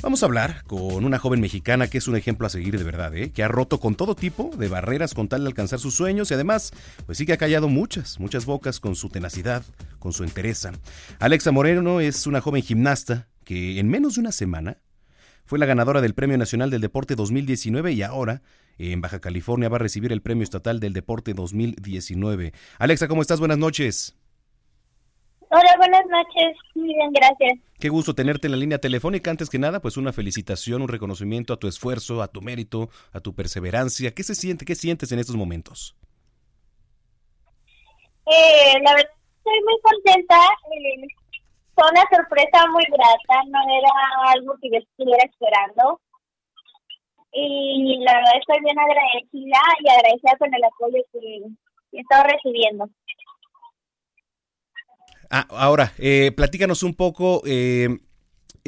Vamos a hablar con una joven mexicana que es un ejemplo a seguir de verdad, ¿eh? que ha roto con todo tipo de barreras con tal de alcanzar sus sueños y además, pues sí que ha callado muchas, muchas bocas con su tenacidad, con su entereza. Alexa Moreno es una joven gimnasta que en menos de una semana fue la ganadora del Premio Nacional del Deporte 2019 y ahora en Baja California va a recibir el Premio Estatal del Deporte 2019. Alexa, ¿cómo estás? Buenas noches. Hola, buenas noches. Muy bien, gracias. Qué gusto tenerte en la línea telefónica. Antes que nada, pues una felicitación, un reconocimiento a tu esfuerzo, a tu mérito, a tu perseverancia. ¿Qué se siente? ¿Qué sientes en estos momentos? Eh, la verdad, estoy muy contenta. Eh, fue una sorpresa muy grata. No era algo que yo estuviera esperando. Y la verdad, estoy bien agradecida y agradecida con el apoyo que he estado recibiendo. Ah, ahora, eh, platícanos un poco eh,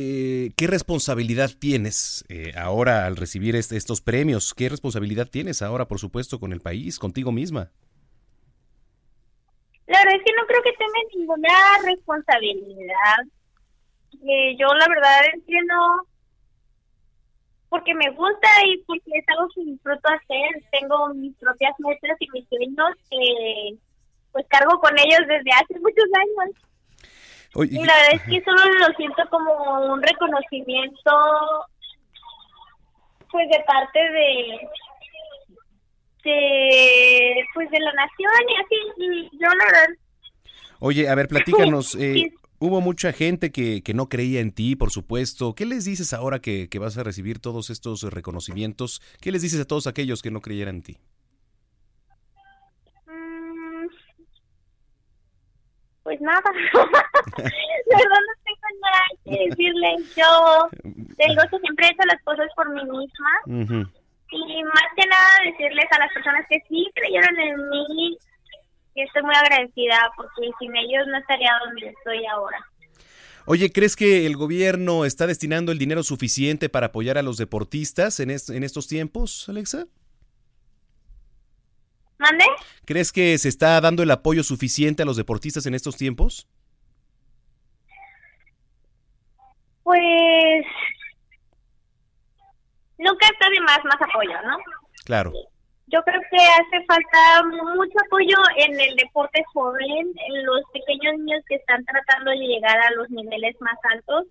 eh, qué responsabilidad tienes eh, ahora al recibir este, estos premios. ¿Qué responsabilidad tienes ahora, por supuesto, con el país, contigo misma? La verdad es que no creo que tenga ninguna responsabilidad. Eh, yo la verdad entiendo porque me gusta y porque es algo que disfruto hacer. Tengo mis propias metas y mis sueños que pues cargo con ellos desde hace muchos años. Oye, Y la verdad es que solo lo siento como un reconocimiento pues de parte de de pues de la nación y así y yo la verdad Oye, a ver, platícanos. eh, hubo mucha gente que, que no creía en ti, por supuesto. ¿Qué les dices ahora que, que vas a recibir todos estos reconocimientos? ¿Qué les dices a todos aquellos que no creyeran en ti? Pues nada la verdad no tengo nada que decirles yo tengo que siempre he hecho las cosas por mí misma y más que nada decirles a las personas que sí creyeron en mí que estoy muy agradecida porque sin ellos no estaría donde estoy ahora. Oye, ¿crees que el gobierno está destinando el dinero suficiente para apoyar a los deportistas en, est- en estos tiempos, Alexa? ¿Mande? ¿Crees que se está dando el apoyo suficiente a los deportistas en estos tiempos? Pues nunca está de más más apoyo, ¿no? Claro. Yo creo que hace falta mucho apoyo en el deporte joven, en los pequeños niños que están tratando de llegar a los niveles más altos.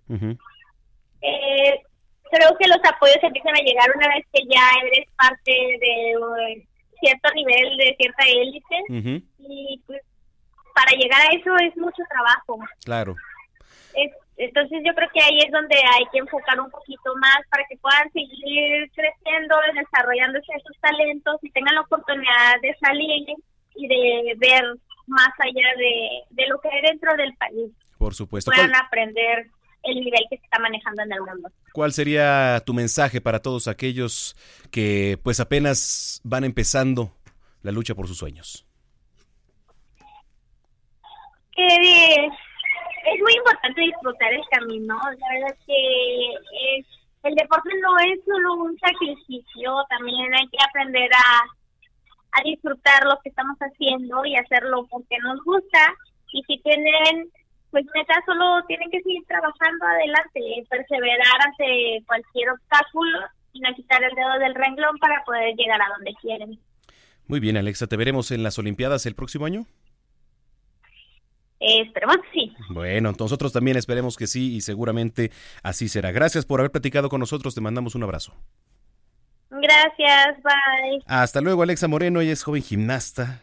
Eh, creo que los apoyos empiezan a llegar una vez que ya eres parte de cierto nivel, de cierta élite. Y pues para llegar a eso es mucho trabajo. Claro. Es- entonces yo creo que ahí es donde hay que enfocar un poquito más para que puedan seguir creciendo, desarrollándose sus talentos y tengan la oportunidad de salir y de ver más allá de, de lo que hay dentro del país. Por supuesto. Puedan ¿Cuál, aprender el nivel que se está manejando en el mundo. Cuál sería tu mensaje para todos aquellos que pues apenas van empezando la lucha por sus sueños? de- es muy importante disfrutar el camino. La verdad es que es, el deporte no es solo un sacrificio, también hay que aprender a disfrutar lo que estamos haciendo y hacerlo porque nos gusta. Y si tienen, pues neta, solo tienen que seguir trabajando adelante, perseverar ante cualquier obstáculo y no quitar el dedo del renglón para poder llegar a donde quieren. Muy bien, Alexa, ¿te veremos en las Olimpiadas el próximo año? Eh, esperemos que sí. Bueno, nosotros también esperemos que sí y seguramente así será. Gracias por haber platicado con nosotros, te mandamos un abrazo. Gracias, bye. Hasta luego, Alexa Moreno, ella es joven gimnasta.